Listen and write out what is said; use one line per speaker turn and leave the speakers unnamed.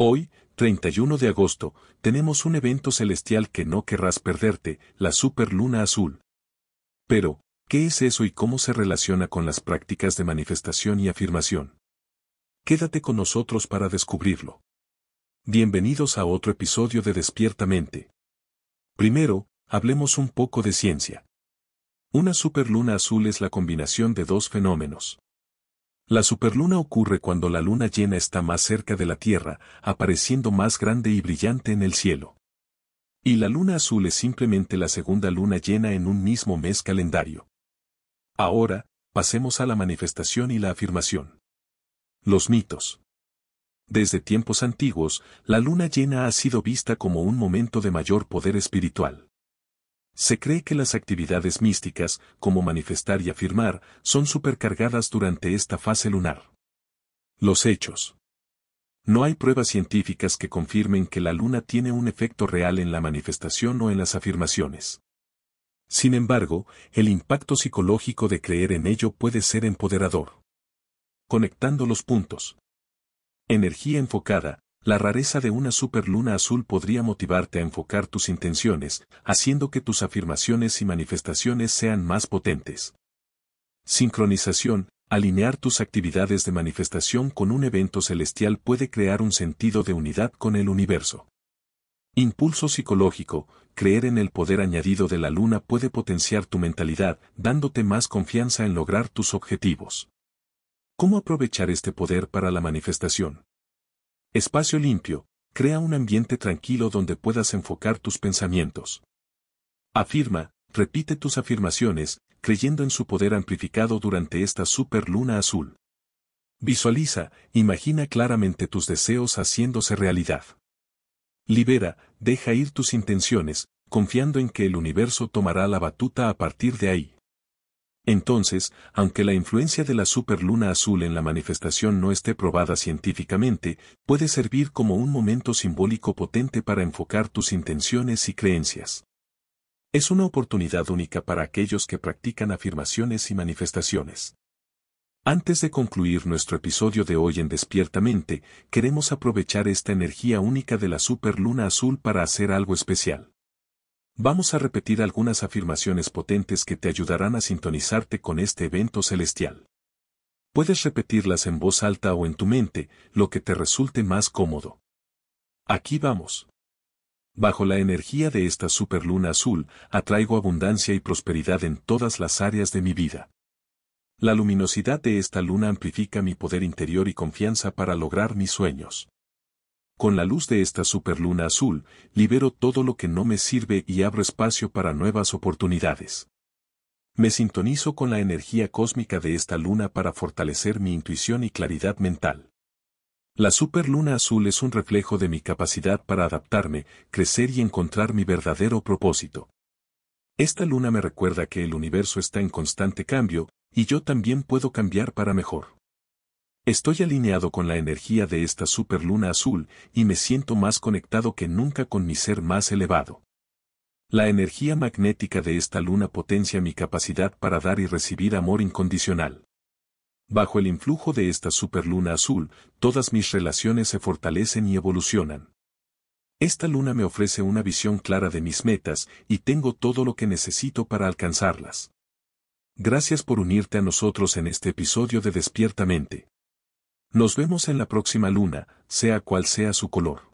Hoy, 31 de agosto, tenemos un evento celestial que no querrás perderte, la superluna azul. Pero, ¿qué es eso y cómo se relaciona con las prácticas de manifestación y afirmación? Quédate con nosotros para descubrirlo. Bienvenidos a otro episodio de Despiertamente. Primero, hablemos un poco de ciencia. Una superluna azul es la combinación de dos fenómenos. La superluna ocurre cuando la luna llena está más cerca de la Tierra, apareciendo más grande y brillante en el cielo. Y la luna azul es simplemente la segunda luna llena en un mismo mes calendario. Ahora, pasemos a la manifestación y la afirmación. Los mitos. Desde tiempos antiguos, la luna llena ha sido vista como un momento de mayor poder espiritual. Se cree que las actividades místicas, como manifestar y afirmar, son supercargadas durante esta fase lunar. Los hechos. No hay pruebas científicas que confirmen que la luna tiene un efecto real en la manifestación o en las afirmaciones. Sin embargo, el impacto psicológico de creer en ello puede ser empoderador. Conectando los puntos. Energía enfocada, la rareza de una superluna azul podría motivarte a enfocar tus intenciones, haciendo que tus afirmaciones y manifestaciones sean más potentes. Sincronización, alinear tus actividades de manifestación con un evento celestial puede crear un sentido de unidad con el universo. Impulso psicológico, creer en el poder añadido de la luna puede potenciar tu mentalidad, dándote más confianza en lograr tus objetivos. ¿Cómo aprovechar este poder para la manifestación? Espacio limpio, crea un ambiente tranquilo donde puedas enfocar tus pensamientos. Afirma, repite tus afirmaciones, creyendo en su poder amplificado durante esta superluna azul. Visualiza, imagina claramente tus deseos haciéndose realidad. Libera, deja ir tus intenciones, confiando en que el universo tomará la batuta a partir de ahí. Entonces, aunque la influencia de la superluna azul en la manifestación no esté probada científicamente, puede servir como un momento simbólico potente para enfocar tus intenciones y creencias. Es una oportunidad única para aquellos que practican afirmaciones y manifestaciones. Antes de concluir nuestro episodio de hoy en Despiertamente, queremos aprovechar esta energía única de la superluna azul para hacer algo especial. Vamos a repetir algunas afirmaciones potentes que te ayudarán a sintonizarte con este evento celestial. Puedes repetirlas en voz alta o en tu mente, lo que te resulte más cómodo. Aquí vamos. Bajo la energía de esta superluna azul, atraigo abundancia y prosperidad en todas las áreas de mi vida. La luminosidad de esta luna amplifica mi poder interior y confianza para lograr mis sueños. Con la luz de esta superluna azul, libero todo lo que no me sirve y abro espacio para nuevas oportunidades. Me sintonizo con la energía cósmica de esta luna para fortalecer mi intuición y claridad mental. La superluna azul es un reflejo de mi capacidad para adaptarme, crecer y encontrar mi verdadero propósito. Esta luna me recuerda que el universo está en constante cambio, y yo también puedo cambiar para mejor. Estoy alineado con la energía de esta superluna azul y me siento más conectado que nunca con mi ser más elevado. La energía magnética de esta luna potencia mi capacidad para dar y recibir amor incondicional. Bajo el influjo de esta superluna azul, todas mis relaciones se fortalecen y evolucionan. Esta luna me ofrece una visión clara de mis metas y tengo todo lo que necesito para alcanzarlas. Gracias por unirte a nosotros en este episodio de Despiertamente. Nos vemos en la próxima luna, sea cual sea su color.